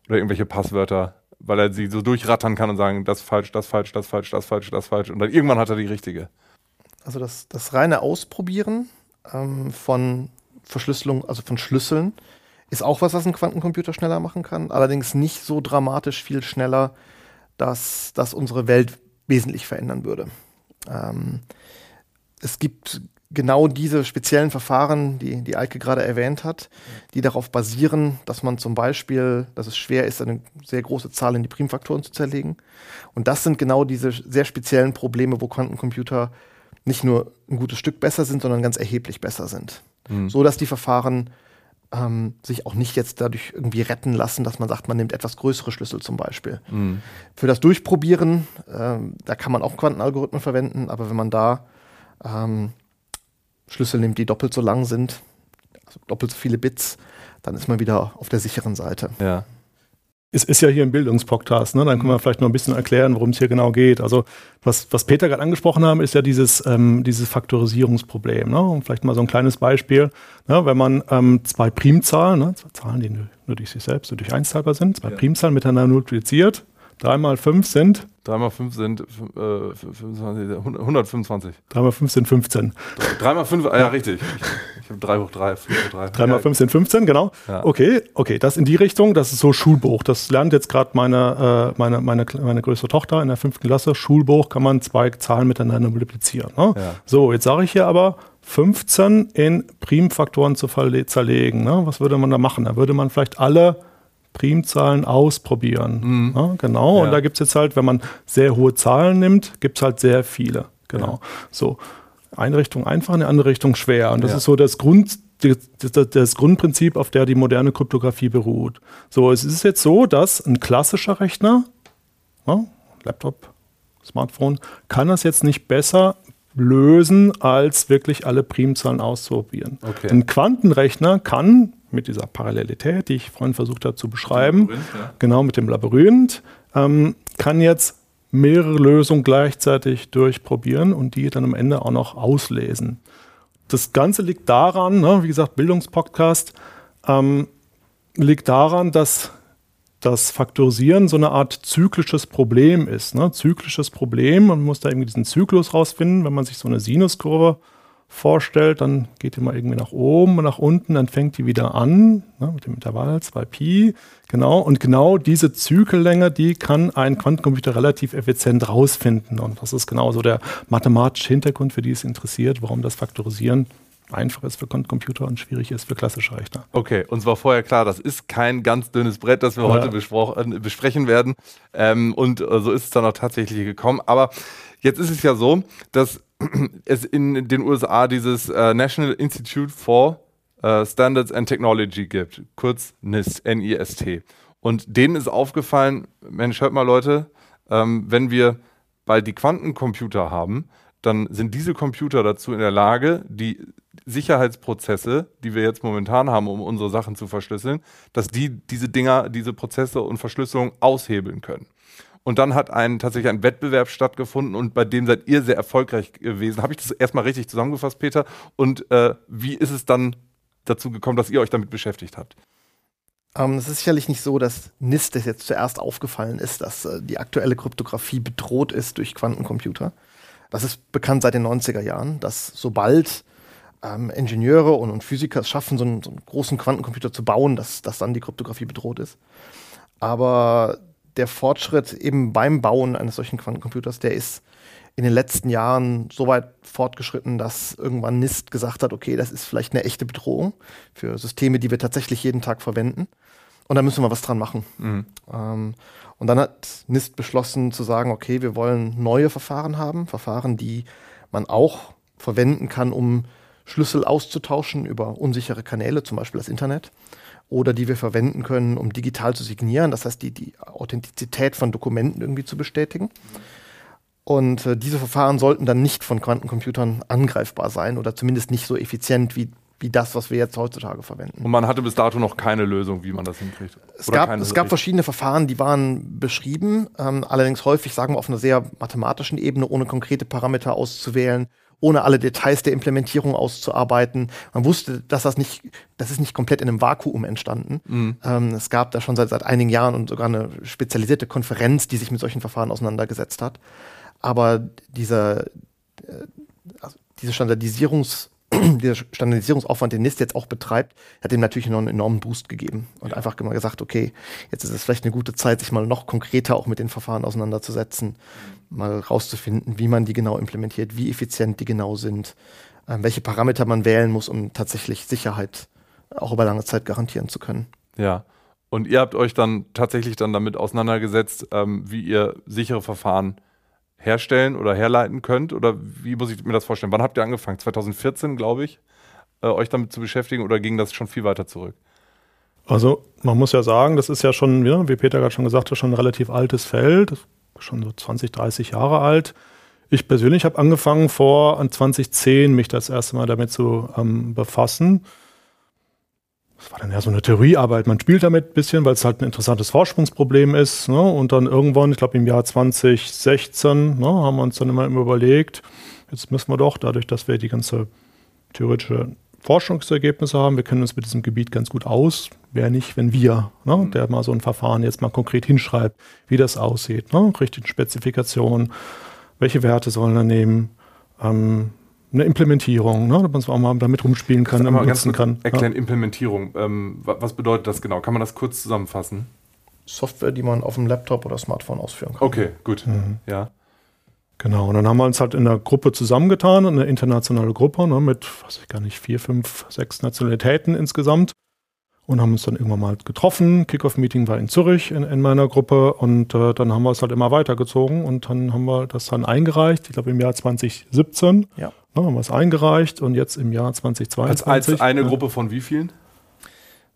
Speaker 1: Oder irgendwelche Passwörter, weil er sie so durchrattern kann und sagen, das falsch, das falsch, das falsch, das falsch, das falsch. Und dann irgendwann hat er die richtige.
Speaker 2: Also das, das reine Ausprobieren ähm, von Verschlüsselung, also von Schlüsseln, ist auch was, was ein Quantencomputer schneller machen kann. Allerdings nicht so dramatisch viel schneller, dass das unsere Welt wesentlich verändern würde. Ähm, es gibt genau diese speziellen Verfahren, die die Eike gerade erwähnt hat, die darauf basieren, dass man zum Beispiel, dass es schwer ist, eine sehr große Zahl in die Primfaktoren zu zerlegen. Und das sind genau diese sehr speziellen Probleme, wo Quantencomputer nicht nur ein gutes Stück besser sind, sondern ganz erheblich besser sind. Mhm. So dass die Verfahren ähm, sich auch nicht jetzt dadurch irgendwie retten lassen, dass man sagt, man nimmt etwas größere Schlüssel zum Beispiel. Mhm. Für das Durchprobieren, ähm, da kann man auch Quantenalgorithmen verwenden, aber wenn man da ähm, Schlüssel nimmt, die doppelt so lang sind, also doppelt so viele Bits, dann ist man wieder auf der sicheren Seite.
Speaker 1: Ja.
Speaker 3: Es ist ja hier ein Bildungspodcast, ne? dann können wir vielleicht noch ein bisschen erklären, worum es hier genau geht. Also was, was Peter gerade angesprochen haben, ist ja dieses, ähm, dieses Faktorisierungsproblem. Ne? Und vielleicht mal so ein kleines Beispiel. Ne? Wenn man ähm, zwei Primzahlen, ne? zwei Zahlen, die nur, nur durch sich selbst und durch eins teilbar sind, zwei ja. Primzahlen miteinander multipliziert, 3 mal 5 sind?
Speaker 1: 3 mal 5 sind äh, 25, 125.
Speaker 3: 3 mal 5 sind 15.
Speaker 1: 3 mal 5, ah, ja, richtig. Ich habe 3 hoch 3, 5 hoch 3.
Speaker 3: 3 mal 5 sind 15, genau. Ja. Okay, okay, das in die Richtung, das ist so Schulbuch. Das lernt jetzt gerade meine, äh, meine, meine, meine größte Tochter in der fünften Klasse. Schulbuch kann man zwei Zahlen miteinander multiplizieren. Ne? Ja. So, jetzt sage ich hier aber 15 in Primfaktoren zu zerlegen. Ne? Was würde man da machen? Da würde man vielleicht alle Primzahlen ausprobieren. Mhm. Ja, genau. Ja. Und da gibt es jetzt halt, wenn man sehr hohe Zahlen nimmt, gibt es halt sehr viele. Genau. Ja. So. Eine Richtung einfach, eine andere Richtung schwer. Und das ist so das Grund, das, das, Grundprinzip, auf der die moderne Kryptographie beruht. So, es ist jetzt so, dass ein klassischer Rechner, Laptop, Smartphone, kann das jetzt nicht besser lösen, als wirklich alle Primzahlen auszuprobieren. Okay. Ein Quantenrechner kann mit dieser Parallelität, die ich vorhin versucht habe zu beschreiben, ja. genau mit dem Labyrinth, ähm, kann jetzt mehrere Lösungen gleichzeitig durchprobieren und die dann am Ende auch noch auslesen. Das Ganze liegt daran, ne, wie gesagt, Bildungspodcast, ähm, liegt daran, dass das Faktorisieren so eine Art zyklisches Problem ist. Ne? Zyklisches Problem, man muss da irgendwie diesen Zyklus rausfinden, wenn man sich so eine Sinuskurve vorstellt, dann geht die mal irgendwie nach oben und nach unten, dann fängt die wieder an, ne, mit dem Intervall 2pi, genau. Und genau diese Zykellänge, die kann ein Quantencomputer relativ effizient rausfinden. Und das ist genau so der mathematische Hintergrund, für die es interessiert, warum das Faktorisieren einfach ist für Quantencomputer und schwierig ist für klassische Rechner.
Speaker 1: Okay, uns war vorher klar, das ist kein ganz dünnes Brett, das wir ja. heute äh, besprechen werden. Ähm, und äh, so ist es dann auch tatsächlich gekommen. Aber jetzt ist es ja so, dass es in den USA dieses äh, National Institute for äh, Standards and Technology gibt, kurz NIST, N-I-S-T. Und denen ist aufgefallen, Mensch, hört mal Leute, ähm, wenn wir bald die Quantencomputer haben, dann sind diese Computer dazu in der Lage, die Sicherheitsprozesse, die wir jetzt momentan haben, um unsere Sachen zu verschlüsseln, dass die diese Dinger, diese Prozesse und Verschlüsselung aushebeln können. Und dann hat ein, tatsächlich ein Wettbewerb stattgefunden und bei dem seid ihr sehr erfolgreich gewesen. Habe ich das erstmal richtig zusammengefasst, Peter? Und äh, wie ist es dann dazu gekommen, dass ihr euch damit beschäftigt habt?
Speaker 2: Ähm, es ist sicherlich nicht so, dass NIST es jetzt zuerst aufgefallen ist, dass äh, die aktuelle Kryptographie bedroht ist durch Quantencomputer. Das ist bekannt seit den 90er Jahren, dass sobald ähm, Ingenieure und, und, Physiker es schaffen, so einen, so einen, großen Quantencomputer zu bauen, dass, dass dann die Kryptographie bedroht ist. Aber der Fortschritt eben beim Bauen eines solchen Quantencomputers, der ist in den letzten Jahren so weit fortgeschritten, dass irgendwann NIST gesagt hat, okay, das ist vielleicht eine echte Bedrohung für Systeme, die wir tatsächlich jeden Tag verwenden. Und da müssen wir was dran machen. Mhm. Ähm, und dann hat NIST beschlossen zu sagen, okay, wir wollen neue Verfahren haben, Verfahren, die man auch verwenden kann, um Schlüssel auszutauschen über unsichere Kanäle, zum Beispiel das Internet oder die wir verwenden können, um digital zu signieren, das heißt die, die Authentizität von Dokumenten irgendwie zu bestätigen. Und äh, diese Verfahren sollten dann nicht von Quantencomputern angreifbar sein oder zumindest nicht so effizient wie, wie das, was wir jetzt heutzutage verwenden.
Speaker 1: Und man hatte bis dato noch keine Lösung, wie man das hinkriegt.
Speaker 2: Es gab, es gab verschiedene Verfahren, die waren beschrieben, ähm, allerdings häufig, sagen wir, auf einer sehr mathematischen Ebene, ohne konkrete Parameter auszuwählen ohne alle Details der Implementierung auszuarbeiten. Man wusste, dass das nicht, das ist nicht komplett in einem Vakuum entstanden. Mhm. Ähm, es gab da schon seit, seit einigen Jahren und sogar eine spezialisierte Konferenz, die sich mit solchen Verfahren auseinandergesetzt hat. Aber dieser, äh, also diese Standardisierungs- dieser Standardisierungsaufwand, den NIST jetzt auch betreibt, hat dem natürlich noch einen enormen Boost gegeben und ja. einfach mal gesagt, okay, jetzt ist es vielleicht eine gute Zeit, sich mal noch konkreter auch mit den Verfahren auseinanderzusetzen, mhm. mal rauszufinden, wie man die genau implementiert, wie effizient die genau sind, äh, welche Parameter man wählen muss, um tatsächlich Sicherheit auch über lange Zeit garantieren zu können.
Speaker 1: Ja. Und ihr habt euch dann tatsächlich dann damit auseinandergesetzt, ähm, wie ihr sichere Verfahren herstellen oder herleiten könnt? Oder wie muss ich mir das vorstellen? Wann habt ihr angefangen? 2014, glaube ich, äh, euch damit zu beschäftigen oder ging das schon viel weiter zurück?
Speaker 3: Also man muss ja sagen, das ist ja schon, ja, wie Peter gerade schon gesagt hat, schon ein relativ altes Feld, schon so 20, 30 Jahre alt. Ich persönlich habe angefangen vor 2010 mich das erste Mal damit zu ähm, befassen das war dann ja so eine Theoriearbeit. Man spielt damit ein bisschen, weil es halt ein interessantes Vorsprungsproblem ist. Ne? Und dann irgendwann, ich glaube im Jahr 2016, ne, haben wir uns dann immer überlegt, jetzt müssen wir doch, dadurch, dass wir die ganze theoretische Forschungsergebnisse haben, wir kennen uns mit diesem Gebiet ganz gut aus. Wer nicht, wenn wir, ne, mhm. der mal so ein Verfahren jetzt mal konkret hinschreibt, wie das aussieht, ne, richtigen Spezifikationen, welche Werte sollen wir nehmen, ähm, eine Implementierung, ne, dass man es auch mal damit rumspielen kann
Speaker 1: und
Speaker 3: nutzen kann.
Speaker 1: Erklären ja. Implementierung. Ähm, was bedeutet das genau? Kann man das kurz zusammenfassen?
Speaker 2: Software, die man auf dem Laptop oder Smartphone ausführen kann.
Speaker 1: Okay, gut. Mhm. Ja.
Speaker 3: Genau, und dann haben wir uns halt in der Gruppe zusammengetan, eine internationale Gruppe ne, mit, weiß ich gar nicht, vier, fünf, sechs Nationalitäten insgesamt und haben uns dann irgendwann mal getroffen. Kickoff-Meeting war in Zürich in, in meiner Gruppe und äh, dann haben wir es halt immer weitergezogen und dann haben wir das dann eingereicht, ich glaube im Jahr 2017. Ja. Ne, haben wir es eingereicht und jetzt im Jahr 2022.
Speaker 1: Als, als eine ja. Gruppe von wie vielen?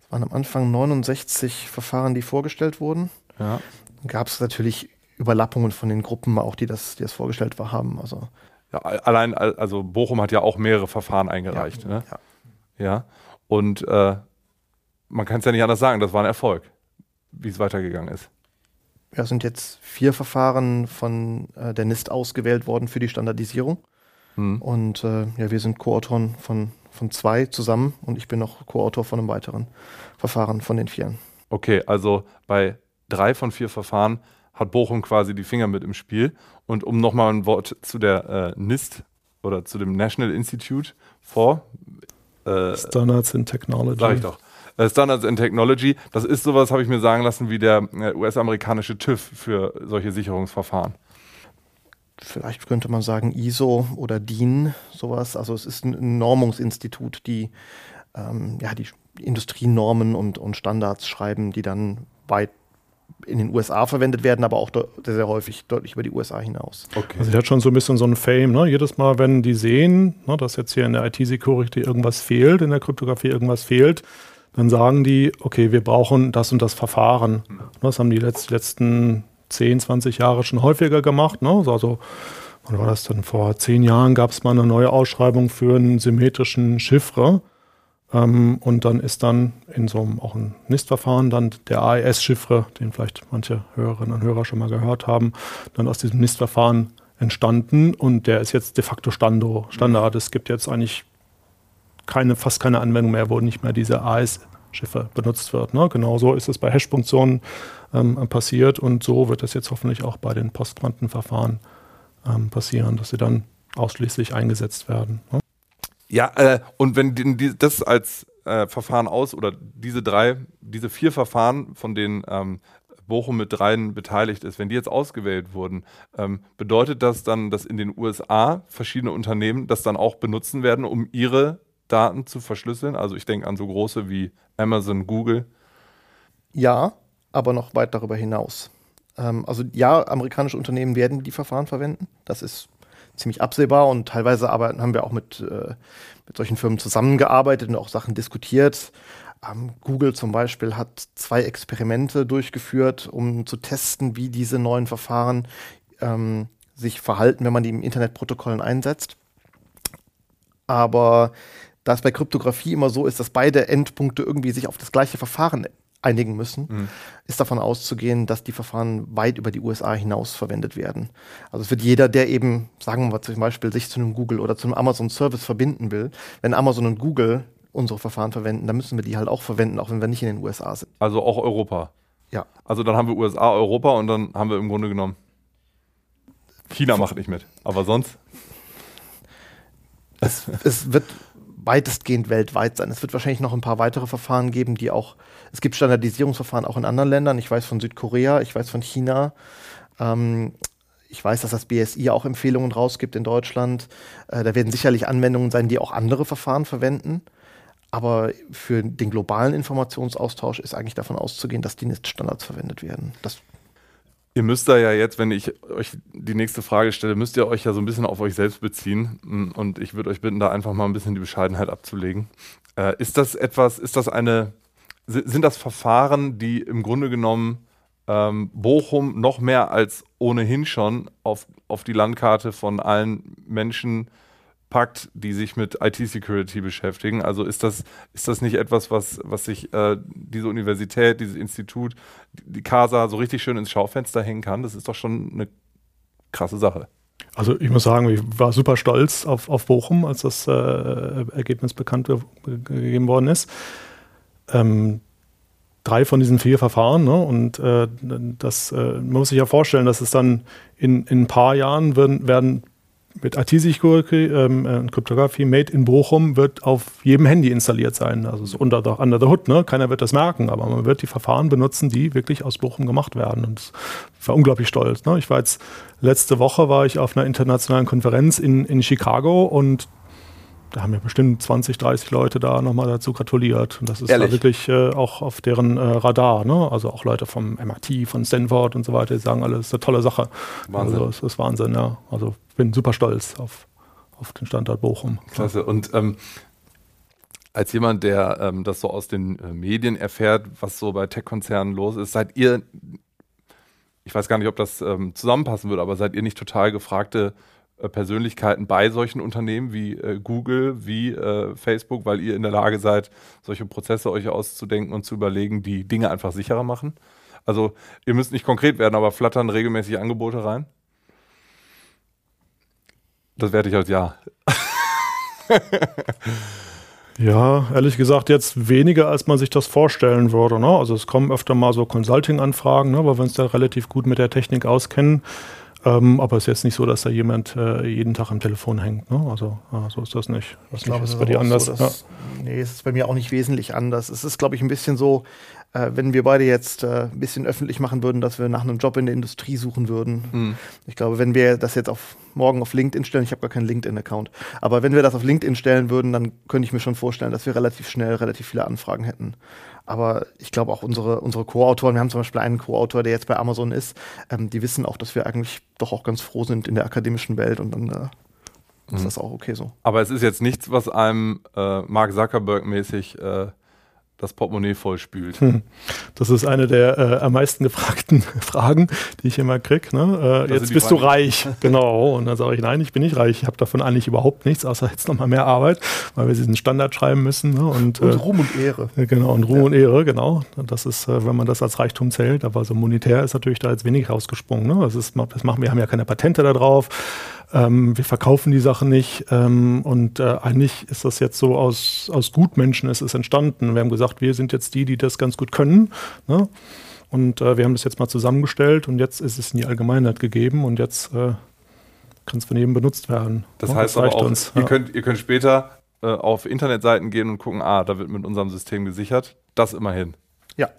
Speaker 2: Es waren am Anfang 69 Verfahren, die vorgestellt wurden.
Speaker 1: Ja.
Speaker 2: Gab es natürlich Überlappungen von den Gruppen auch, die das, die das vorgestellt haben. Also
Speaker 1: ja, allein, also Bochum hat ja auch mehrere Verfahren eingereicht. Ja. Ne? ja. ja. Und äh, man kann es ja nicht anders sagen, das war ein Erfolg, wie es weitergegangen ist.
Speaker 2: Ja, es sind jetzt vier Verfahren von äh, der NIST ausgewählt worden für die Standardisierung. Mhm. Und äh, ja, wir sind Co-Autoren von, von zwei zusammen und ich bin noch Co-Autor von einem weiteren Verfahren von den vier.
Speaker 1: Okay, also bei drei von vier Verfahren hat Bochum quasi die Finger mit im Spiel. Und um nochmal ein Wort zu der äh, NIST oder zu dem National Institute for
Speaker 3: äh, Standards in Technology.
Speaker 1: Sag ich doch. Äh, Standards in Technology, das ist sowas, habe ich mir sagen lassen, wie der äh, US-amerikanische TÜV für solche Sicherungsverfahren.
Speaker 2: Vielleicht könnte man sagen ISO oder DIN, sowas. Also es ist ein Normungsinstitut, die ähm, ja, die Industrienormen und, und Standards schreiben, die dann weit in den USA verwendet werden, aber auch sehr, sehr häufig deutlich über die USA hinaus.
Speaker 3: Okay. Also, der hat schon so ein bisschen so ein Fame. Ne? Jedes Mal, wenn die sehen, ne, dass jetzt hier in der IT-Security irgendwas fehlt, in der Kryptographie irgendwas fehlt, dann sagen die, okay, wir brauchen das und das Verfahren. Mhm. Das haben die letzten 10, 20 Jahre schon häufiger gemacht. Ne? Also, wann war das denn? Vor zehn Jahren gab es mal eine neue Ausschreibung für einen symmetrischen Chiffre. Ähm, und dann ist dann in so einem auch ein NIST-Verfahren dann der AES-Chiffre, den vielleicht manche Hörerinnen und Hörer schon mal gehört haben, dann aus diesem NIST-Verfahren entstanden und der ist jetzt de facto Stando, Standard. Es gibt jetzt eigentlich keine, fast keine Anwendung mehr, wo nicht mehr diese AES-Chiffre benutzt wird. Ne? Genauso ist es bei Hash-Funktionen ähm, passiert und so wird es jetzt hoffentlich auch bei den Postquantenverfahren ähm, passieren, dass sie dann ausschließlich eingesetzt werden. Ne?
Speaker 1: Ja, äh, und wenn die, die, das als äh, Verfahren aus oder diese drei, diese vier Verfahren, von denen ähm, Bochum mit dreien beteiligt ist, wenn die jetzt ausgewählt wurden, ähm, bedeutet das dann, dass in den USA verschiedene Unternehmen das dann auch benutzen werden, um ihre Daten zu verschlüsseln? Also ich denke an so große wie Amazon, Google.
Speaker 2: Ja, aber noch weit darüber hinaus. Ähm, also ja, amerikanische Unternehmen werden die Verfahren verwenden. Das ist ziemlich absehbar und teilweise arbeiten, haben wir auch mit, äh, mit solchen Firmen zusammengearbeitet und auch Sachen diskutiert. Ähm, Google zum Beispiel hat zwei Experimente durchgeführt, um zu testen, wie diese neuen Verfahren ähm, sich verhalten, wenn man die im Internetprotokollen einsetzt. Aber da es bei Kryptographie immer so ist, dass beide Endpunkte irgendwie sich auf das gleiche Verfahren einigen müssen, mhm. ist davon auszugehen, dass die Verfahren weit über die USA hinaus verwendet werden. Also es wird jeder, der eben, sagen wir zum Beispiel, sich zu einem Google oder zu einem Amazon Service verbinden will, wenn Amazon und Google unsere Verfahren verwenden, dann müssen wir die halt auch verwenden, auch wenn wir nicht in den USA sind.
Speaker 1: Also auch Europa.
Speaker 2: Ja.
Speaker 1: Also dann haben wir USA, Europa und dann haben wir im Grunde genommen China macht nicht mit, aber sonst?
Speaker 2: Es, es wird weitestgehend weltweit sein. Es wird wahrscheinlich noch ein paar weitere Verfahren geben, die auch, es gibt Standardisierungsverfahren auch in anderen Ländern. Ich weiß von Südkorea, ich weiß von China. Ähm, ich weiß, dass das BSI auch Empfehlungen rausgibt in Deutschland. Äh, da werden sicherlich Anwendungen sein, die auch andere Verfahren verwenden. Aber für den globalen Informationsaustausch ist eigentlich davon auszugehen, dass die NIST-Standards verwendet werden. Das
Speaker 1: Ihr müsst da ja jetzt, wenn ich euch die nächste Frage stelle, müsst ihr euch ja so ein bisschen auf euch selbst beziehen. Und ich würde euch bitten, da einfach mal ein bisschen die Bescheidenheit abzulegen. Äh, ist das etwas, ist das eine, sind das Verfahren, die im Grunde genommen ähm, Bochum noch mehr als ohnehin schon auf, auf die Landkarte von allen Menschen packt, die sich mit IT-Security beschäftigen. Also ist das, ist das nicht etwas, was, was sich äh, diese Universität, dieses Institut, die CASA so richtig schön ins Schaufenster hängen kann? Das ist doch schon eine krasse Sache.
Speaker 3: Also ich muss sagen, ich war super stolz auf, auf Bochum, als das äh, Ergebnis bekannt gegeben worden ist. Ähm, drei von diesen vier Verfahren. Ne? Und äh, das äh, man muss sich ja vorstellen, dass es dann in, in ein paar Jahren werden, werden mit IT-Security, ähm, äh, Kryptographie made in Bochum wird auf jedem Handy installiert sein. Also so unter the, under the hood, ne? Keiner wird das merken, aber man wird die Verfahren benutzen, die wirklich aus Bochum gemacht werden. Und ich war unglaublich stolz. Ne? Ich war jetzt letzte Woche war ich auf einer internationalen Konferenz in, in Chicago und da haben ja bestimmt 20, 30 Leute da nochmal dazu gratuliert. Und das ist da wirklich äh, auch auf deren äh, Radar. Ne? Also auch Leute vom MIT, von Stanford und so weiter, die sagen, alles ist eine tolle Sache. Wahnsinn. Also es ist Wahnsinn, ja. Also bin super stolz auf, auf den Standort Bochum.
Speaker 1: Klasse. Und ähm, als jemand, der ähm, das so aus den äh, Medien erfährt, was so bei Tech-Konzernen los ist, seid ihr, ich weiß gar nicht, ob das ähm, zusammenpassen würde, aber seid ihr nicht total gefragte Persönlichkeiten bei solchen Unternehmen wie äh, Google, wie äh, Facebook, weil ihr in der Lage seid, solche Prozesse euch auszudenken und zu überlegen, die Dinge einfach sicherer machen? Also ihr müsst nicht konkret werden, aber flattern regelmäßig Angebote rein? Das werde ich als Ja.
Speaker 3: Ja, ehrlich gesagt jetzt weniger, als man sich das vorstellen würde. Ne? Also es kommen öfter mal so Consulting-Anfragen, ne, weil wir uns da relativ gut mit der Technik auskennen. Ähm, aber es ist jetzt nicht so, dass da jemand äh, jeden Tag am Telefon hängt. Ne? Also äh, so ist das nicht.
Speaker 2: Was ich glaube, ist bei dir anders? So, dass, ja. Nee, es ist bei mir auch nicht wesentlich anders. Es ist, glaube ich, ein bisschen so, äh, wenn wir beide jetzt äh, ein bisschen öffentlich machen würden, dass wir nach einem Job in der Industrie suchen würden. Mhm. Ich glaube, wenn wir das jetzt auf morgen auf LinkedIn stellen, ich habe gar keinen LinkedIn-Account, aber wenn wir das auf LinkedIn stellen würden, dann könnte ich mir schon vorstellen, dass wir relativ schnell relativ viele Anfragen hätten. Aber ich glaube auch unsere, unsere Co-Autoren, wir haben zum Beispiel einen Co-Autor, der jetzt bei Amazon ist, ähm, die wissen auch, dass wir eigentlich doch auch ganz froh sind in der akademischen Welt und dann äh, ist mhm. das auch okay so.
Speaker 1: Aber es ist jetzt nichts, was einem äh, Mark Zuckerberg-mäßig äh, das Portemonnaie vollspült. Hm.
Speaker 3: Das ist eine der äh, am meisten gefragten Fragen, die ich immer kriege. Ne? Äh, jetzt bist Frage. du reich. genau. Und dann sage ich, nein, ich bin nicht reich. Ich habe davon eigentlich überhaupt nichts, außer jetzt nochmal mehr Arbeit, weil wir diesen Standard schreiben müssen. Ne? Und,
Speaker 2: und äh, Ruhm und Ehre.
Speaker 3: Genau, und Ruhm ja. und Ehre, genau. Das ist, äh, wenn man das als Reichtum zählt, aber so monetär ist natürlich da jetzt wenig rausgesprungen. Ne? Das, ist, das machen wir, haben ja keine Patente da drauf. Ähm, wir verkaufen die Sachen nicht. Ähm, und äh, eigentlich ist das jetzt so aus, aus Gutmenschen ist es entstanden. Wir haben gesagt, wir sind jetzt die, die das ganz gut können. Ne? Und äh, wir haben das jetzt mal zusammengestellt und jetzt ist es in die Allgemeinheit gegeben und jetzt äh, kann es von jedem benutzt werden.
Speaker 1: Das heißt das aber auch, uns, ihr, ja. könnt, ihr könnt später äh, auf Internetseiten gehen und gucken, ah, da wird mit unserem System gesichert. Das immerhin.
Speaker 2: Ja,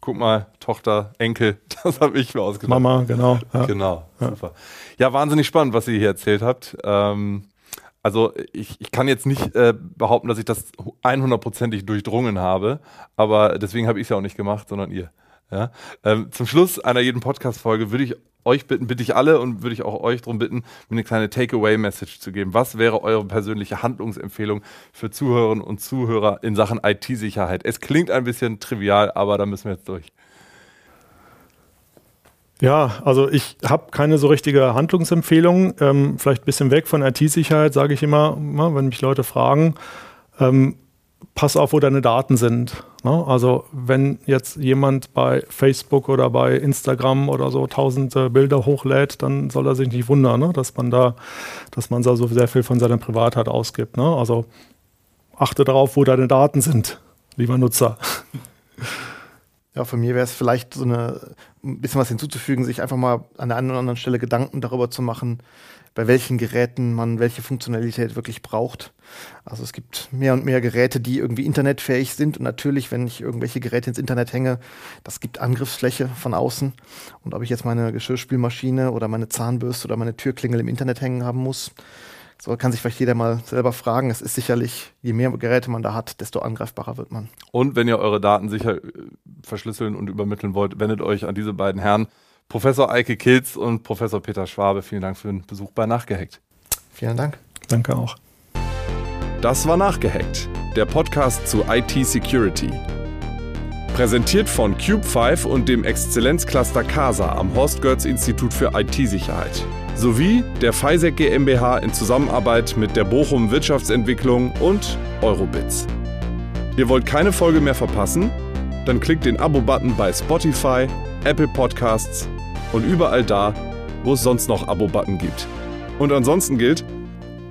Speaker 1: guck mal, Tochter, Enkel, das habe ich mir ausgedacht.
Speaker 3: Mama, genau.
Speaker 1: Ja. Genau, ja. super. Ja, wahnsinnig spannend, was ihr hier erzählt habt. Ähm, also ich, ich kann jetzt nicht äh, behaupten, dass ich das 100%ig durchdrungen habe, aber deswegen habe ich es ja auch nicht gemacht, sondern ihr. Ja? Ähm, zum Schluss einer jeden Podcast-Folge würde ich euch bitten, bitte ich alle und würde ich auch euch darum bitten, mir eine kleine Takeaway-Message zu geben. Was wäre eure persönliche Handlungsempfehlung für Zuhörerinnen und Zuhörer in Sachen IT-Sicherheit? Es klingt ein bisschen trivial, aber da müssen wir jetzt durch.
Speaker 3: Ja, also ich habe keine so richtige Handlungsempfehlung. Ähm, vielleicht ein bisschen weg von IT-Sicherheit, sage ich immer, wenn mich Leute fragen. Ähm, pass auf, wo deine Daten sind. Ne? Also wenn jetzt jemand bei Facebook oder bei Instagram oder so tausende Bilder hochlädt, dann soll er sich nicht wundern, ne? dass man da, dass man da so sehr viel von seiner Privatheit ausgibt. Ne? Also achte darauf, wo deine Daten sind, lieber Nutzer.
Speaker 2: Ja, von mir wäre es vielleicht so eine, ein bisschen was hinzuzufügen, sich einfach mal an der einen oder anderen Stelle Gedanken darüber zu machen, bei welchen Geräten man welche Funktionalität wirklich braucht. Also es gibt mehr und mehr Geräte, die irgendwie internetfähig sind. Und natürlich, wenn ich irgendwelche Geräte ins Internet hänge, das gibt Angriffsfläche von außen. Und ob ich jetzt meine Geschirrspülmaschine oder meine Zahnbürste oder meine Türklingel im Internet hängen haben muss, so kann sich vielleicht jeder mal selber fragen. Es ist sicherlich, je mehr Geräte man da hat, desto angreifbarer wird man.
Speaker 1: Und wenn ihr eure Daten sicher äh, verschlüsseln und übermitteln wollt, wendet euch an diese beiden Herren. Professor Eike Kilz und Professor Peter Schwabe, vielen Dank für den Besuch bei Nachgehackt.
Speaker 2: Vielen Dank.
Speaker 3: Danke auch.
Speaker 1: Das war Nachgehackt, der Podcast zu IT Security. Präsentiert von Cube5 und dem Exzellenzcluster CASA am Horst Götz Institut für IT-Sicherheit sowie der FISEC GmbH in Zusammenarbeit mit der Bochum Wirtschaftsentwicklung und Eurobits. Ihr wollt keine Folge mehr verpassen? Dann klickt den Abo-Button bei Spotify, Apple Podcasts und überall da, wo es sonst noch Abo-Button gibt. Und ansonsten gilt,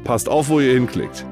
Speaker 1: passt auf, wo ihr hinklickt.